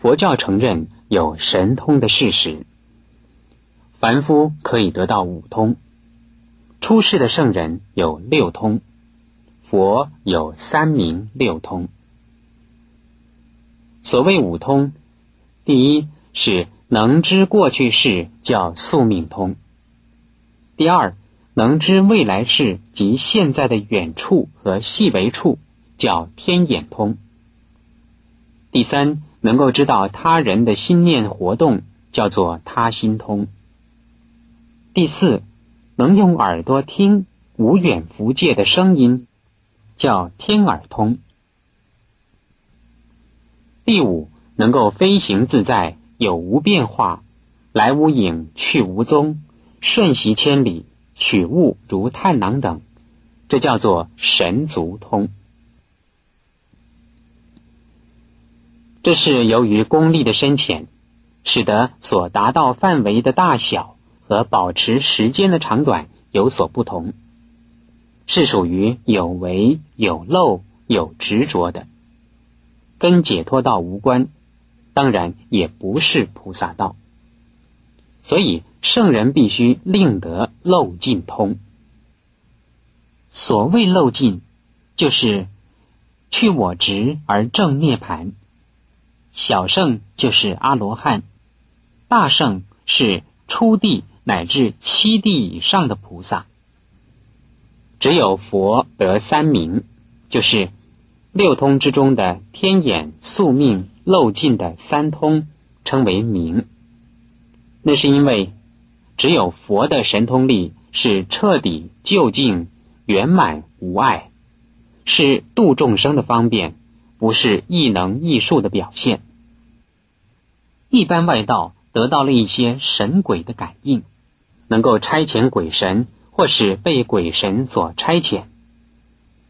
佛教承认有神通的事实。凡夫可以得到五通，出世的圣人有六通，佛有三明六通。所谓五通，第一是能知过去事，叫宿命通；第二，能知未来事及现在的远处和细微处，叫天眼通；第三，能够知道他人的心念活动，叫做他心通；第四，能用耳朵听无远弗届的声音，叫天耳通；第五。能够飞行自在，有无变化，来无影，去无踪，瞬息千里，取物如探囊等，这叫做神足通。这是由于功力的深浅，使得所达到范围的大小和保持时间的长短有所不同，是属于有为有漏有执着的，跟解脱道无关。当然也不是菩萨道，所以圣人必须令得漏尽通。所谓漏尽，就是去我执而正涅盘。小圣就是阿罗汉，大圣是初地乃至七地以上的菩萨。只有佛得三明，就是六通之中的天眼、宿命。漏尽的三通称为明，那是因为只有佛的神通力是彻底究竟圆满无碍，是度众生的方便，不是异能异术的表现。一般外道得到了一些神鬼的感应，能够差遣鬼神，或是被鬼神所差遣，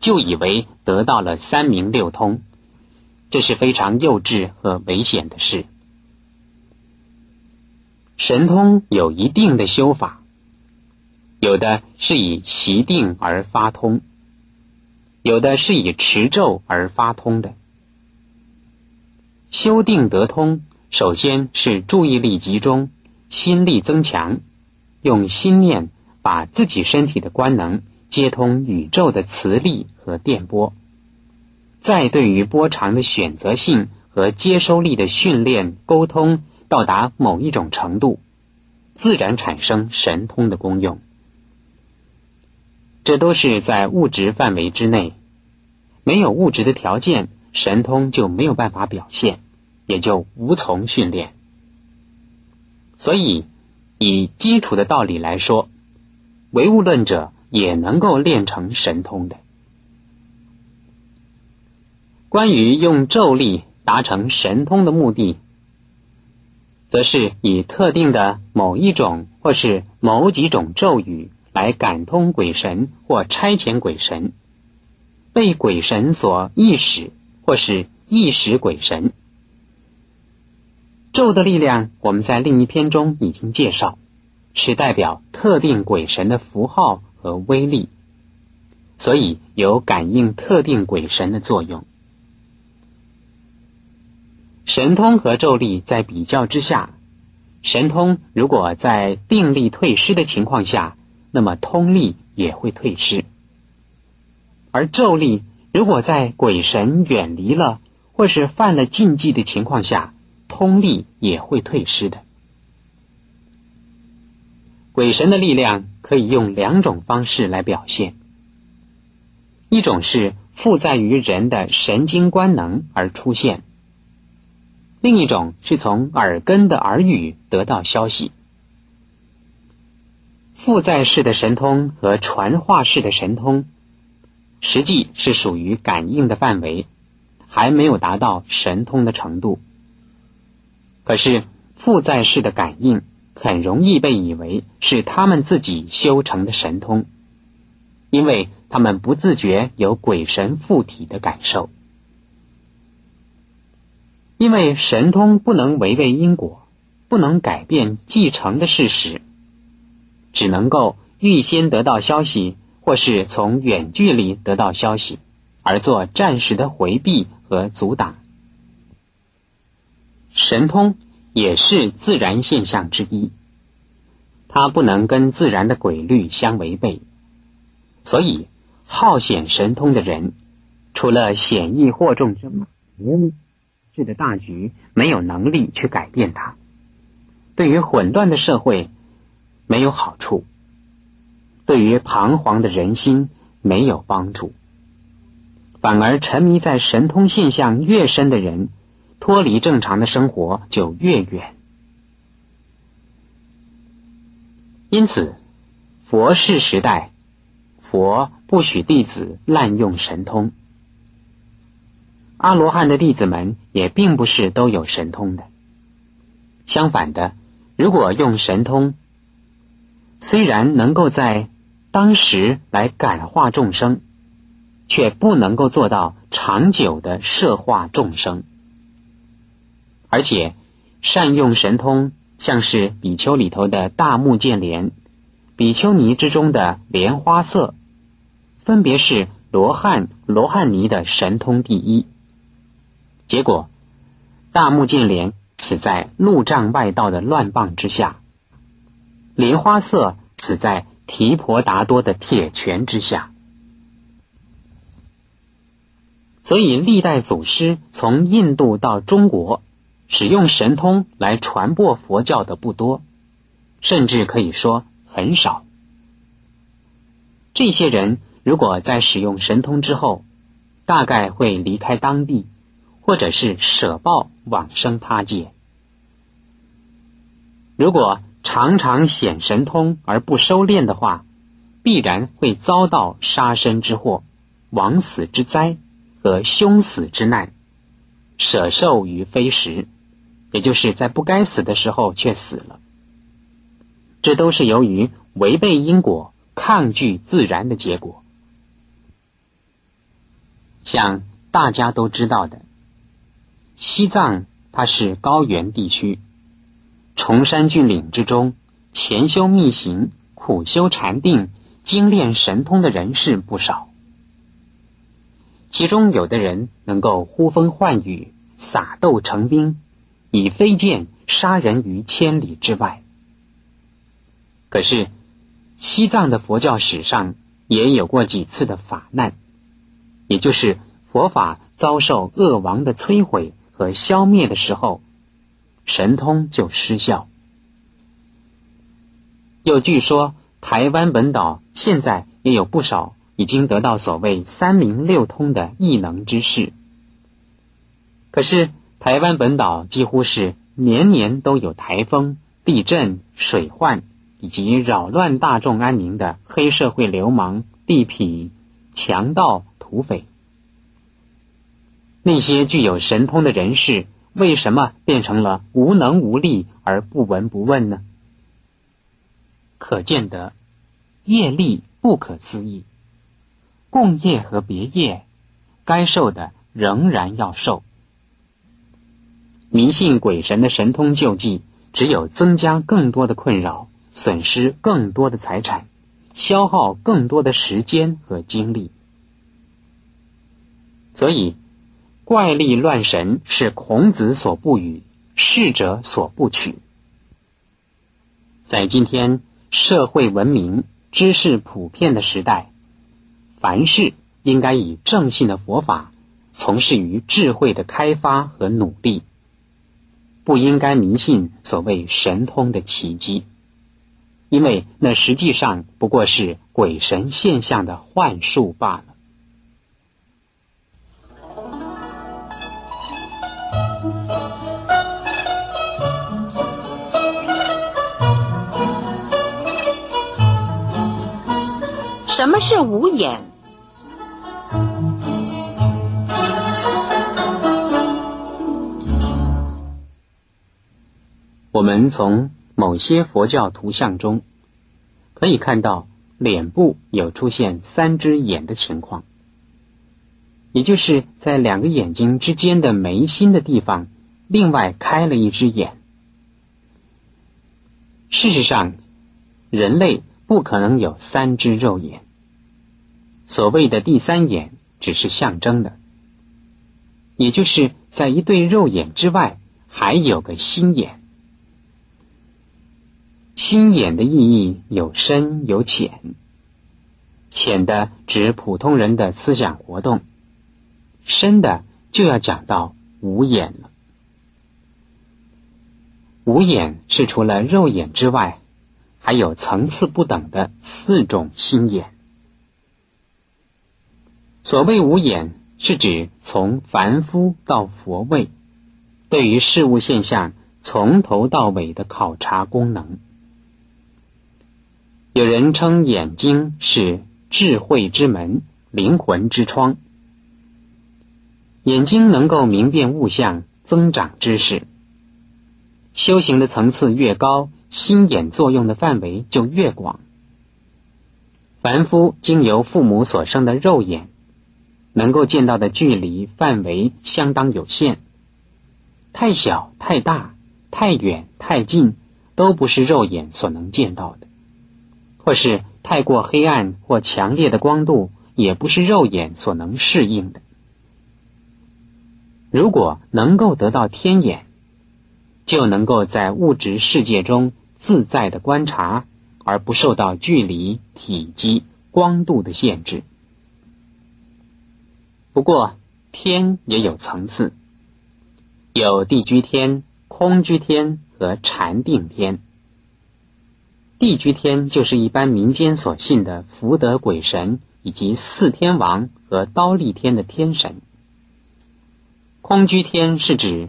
就以为得到了三明六通。这是非常幼稚和危险的事。神通有一定的修法，有的是以习定而发通，有的是以持咒而发通的。修定得通，首先是注意力集中，心力增强，用心念把自己身体的官能接通宇宙的磁力和电波。再对于波长的选择性和接收力的训练沟通到达某一种程度，自然产生神通的功用。这都是在物质范围之内，没有物质的条件，神通就没有办法表现，也就无从训练。所以，以基础的道理来说，唯物论者也能够练成神通的。关于用咒力达成神通的目的，则是以特定的某一种或是某几种咒语来感通鬼神或差遣鬼神，被鬼神所意识或是意识鬼神。咒的力量，我们在另一篇中已经介绍，是代表特定鬼神的符号和威力，所以有感应特定鬼神的作用。神通和咒力在比较之下，神通如果在定力退失的情况下，那么通力也会退失；而咒力如果在鬼神远离了或是犯了禁忌的情况下，通力也会退失的。鬼神的力量可以用两种方式来表现：一种是附在于人的神经官能而出现。另一种是从耳根的耳语得到消息，附在式的神通和传话式的神通，实际是属于感应的范围，还没有达到神通的程度。可是附在式的感应很容易被以为是他们自己修成的神通，因为他们不自觉有鬼神附体的感受。因为神通不能违背因果，不能改变继承的事实，只能够预先得到消息，或是从远距离得到消息，而做暂时的回避和阻挡。神通也是自然现象之一，它不能跟自然的规律相违背，所以好显神通的人，除了显易惑众之外，治的大局没有能力去改变它，对于混乱的社会没有好处，对于彷徨的人心没有帮助，反而沉迷在神通现象越深的人，脱离正常的生活就越远。因此，佛世时代，佛不许弟子滥用神通。阿罗汉的弟子们也并不是都有神通的。相反的，如果用神通，虽然能够在当时来感化众生，却不能够做到长久的摄化众生。而且，善用神通，像是比丘里头的大木剑莲，比丘尼之中的莲花色，分别是罗汉、罗汉尼的神通第一。结果，大木剑莲死在路障外道的乱棒之下；莲花色死在提婆达多的铁拳之下。所以，历代祖师从印度到中国，使用神通来传播佛教的不多，甚至可以说很少。这些人如果在使用神通之后，大概会离开当地。或者是舍报往生他界。如果常常显神通而不收敛的话，必然会遭到杀身之祸、枉死之灾和凶死之难，舍寿于非时，也就是在不该死的时候却死了。这都是由于违背因果、抗拒自然的结果。像大家都知道的。西藏它是高原地区，崇山峻岭之中，潜修密行、苦修禅定、精炼神通的人士不少。其中有的人能够呼风唤雨、撒豆成兵，以飞剑杀人于千里之外。可是，西藏的佛教史上也有过几次的法难，也就是佛法遭受恶王的摧毁。和消灭的时候，神通就失效。又据说，台湾本岛现在也有不少已经得到所谓三明六通的异能之士。可是，台湾本岛几乎是年年都有台风、地震、水患以及扰乱大众安宁的黑社会流氓、地痞、强盗、土匪。那些具有神通的人士，为什么变成了无能无力而不闻不问呢？可见得业力不可思议，共业和别业，该受的仍然要受。迷信鬼神的神通救济，只有增加更多的困扰，损失更多的财产，消耗更多的时间和精力。所以。怪力乱神是孔子所不语，逝者所不取。在今天社会文明、知识普遍的时代，凡事应该以正信的佛法，从事于智慧的开发和努力，不应该迷信所谓神通的奇迹，因为那实际上不过是鬼神现象的幻术罢了。什么是无眼？我们从某些佛教图像中可以看到，脸部有出现三只眼的情况，也就是在两个眼睛之间的眉心的地方，另外开了一只眼。事实上，人类不可能有三只肉眼。所谓的第三眼只是象征的，也就是在一对肉眼之外，还有个心眼。心眼的意义有深有浅，浅的指普通人的思想活动，深的就要讲到五眼了。五眼是除了肉眼之外，还有层次不等的四种心眼。所谓五眼，是指从凡夫到佛位，对于事物现象从头到尾的考察功能。有人称眼睛是智慧之门、灵魂之窗。眼睛能够明辨物象、增长知识。修行的层次越高，心眼作用的范围就越广。凡夫经由父母所生的肉眼，能够见到的距离范围相当有限，太小、太大、太远、太近，都不是肉眼所能见到的。或是太过黑暗或强烈的光度，也不是肉眼所能适应的。如果能够得到天眼，就能够在物质世界中自在的观察，而不受到距离、体积、光度的限制。不过，天也有层次，有地居天、空居天和禅定天。地居天就是一般民间所信的福德鬼神，以及四天王和刀立天的天神。空居天是指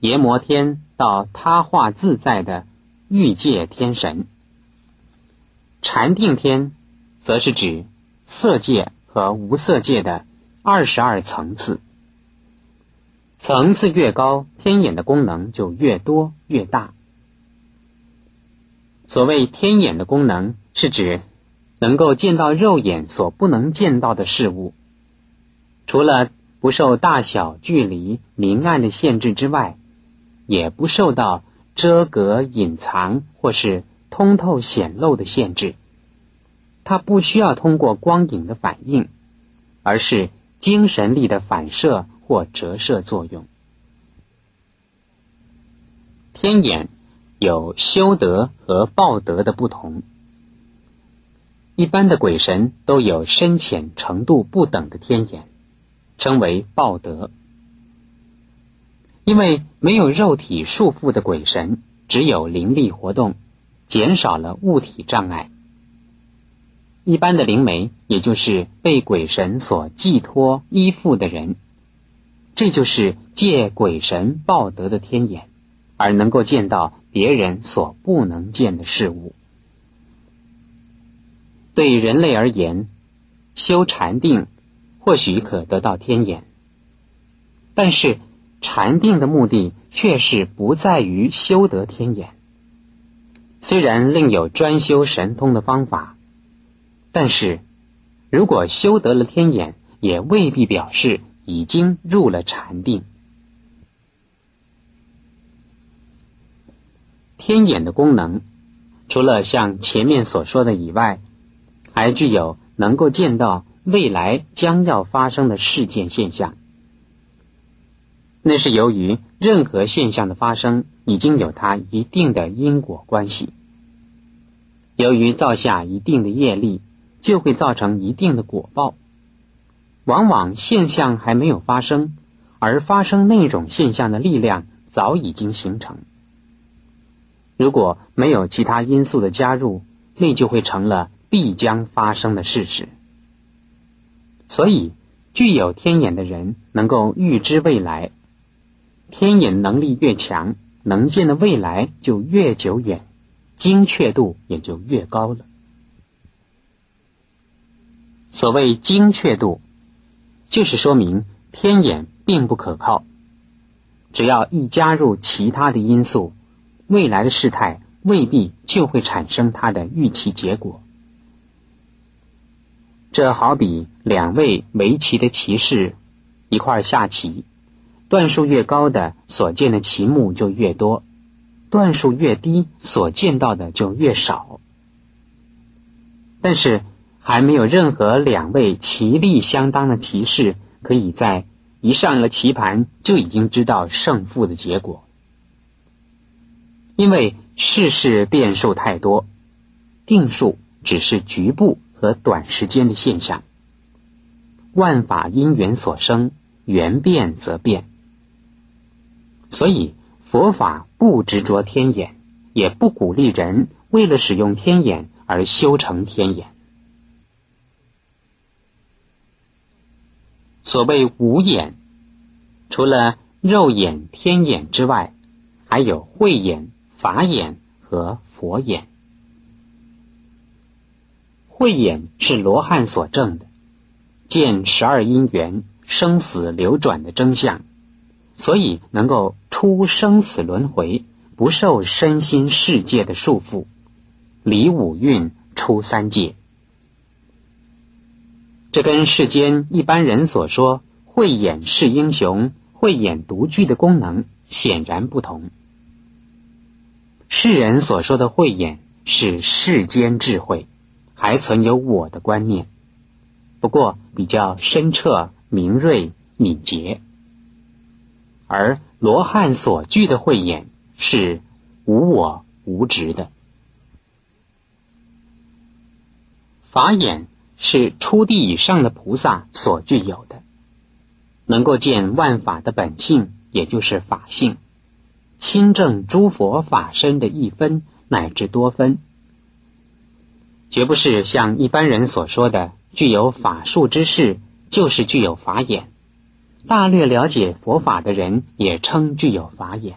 阎摩天到他化自在的欲界天神。禅定天则是指色界和无色界的二十二层次。层次越高，天眼的功能就越多越大。所谓天眼的功能，是指能够见到肉眼所不能见到的事物。除了不受大小、距离、明暗的限制之外，也不受到遮隔、隐藏或是通透显露的限制。它不需要通过光影的反应，而是精神力的反射或折射作用。天眼。有修德和报德的不同。一般的鬼神都有深浅程度不等的天眼，称为报德。因为没有肉体束缚的鬼神，只有灵力活动，减少了物体障碍。一般的灵媒，也就是被鬼神所寄托依附的人，这就是借鬼神报德的天眼，而能够见到。别人所不能见的事物，对人类而言，修禅定或许可得到天眼，但是禅定的目的却是不在于修得天眼。虽然另有专修神通的方法，但是如果修得了天眼，也未必表示已经入了禅定。天眼的功能，除了像前面所说的以外，还具有能够见到未来将要发生的事件现象。那是由于任何现象的发生已经有它一定的因果关系。由于造下一定的业力，就会造成一定的果报。往往现象还没有发生，而发生那种现象的力量早已经形成。如果没有其他因素的加入，那就会成了必将发生的事实。所以，具有天眼的人能够预知未来，天眼能力越强，能见的未来就越久远，精确度也就越高了。所谓精确度，就是说明天眼并不可靠，只要一加入其他的因素。未来的事态未必就会产生它的预期结果。这好比两位围棋的棋士一块下棋，段数越高的所见的棋目就越多，段数越低所见到的就越少。但是还没有任何两位棋力相当的棋士可以在一上了棋盘就已经知道胜负的结果。因为世事变数太多，定数只是局部和短时间的现象。万法因缘所生，缘变则变。所以佛法不执着天眼，也不鼓励人为了使用天眼而修成天眼。所谓五眼，除了肉眼、天眼之外，还有慧眼、法眼和佛眼。慧眼是罗汉所证的，见十二因缘生死流转的真相，所以能够出生死轮回，不受身心世界的束缚，离五蕴出三界。这跟世间一般人所说“慧眼是英雄，慧眼独具”的功能显然不同。世人所说的慧眼是世间智慧，还存有我的观念，不过比较深彻、明锐、敏捷；而罗汉所具的慧眼是无我、无执的法眼。是初地以上的菩萨所具有的，能够见万法的本性，也就是法性，亲证诸佛法身的一分乃至多分，绝不是像一般人所说的具有法术之事，就是具有法眼。大略了解佛法的人也称具有法眼。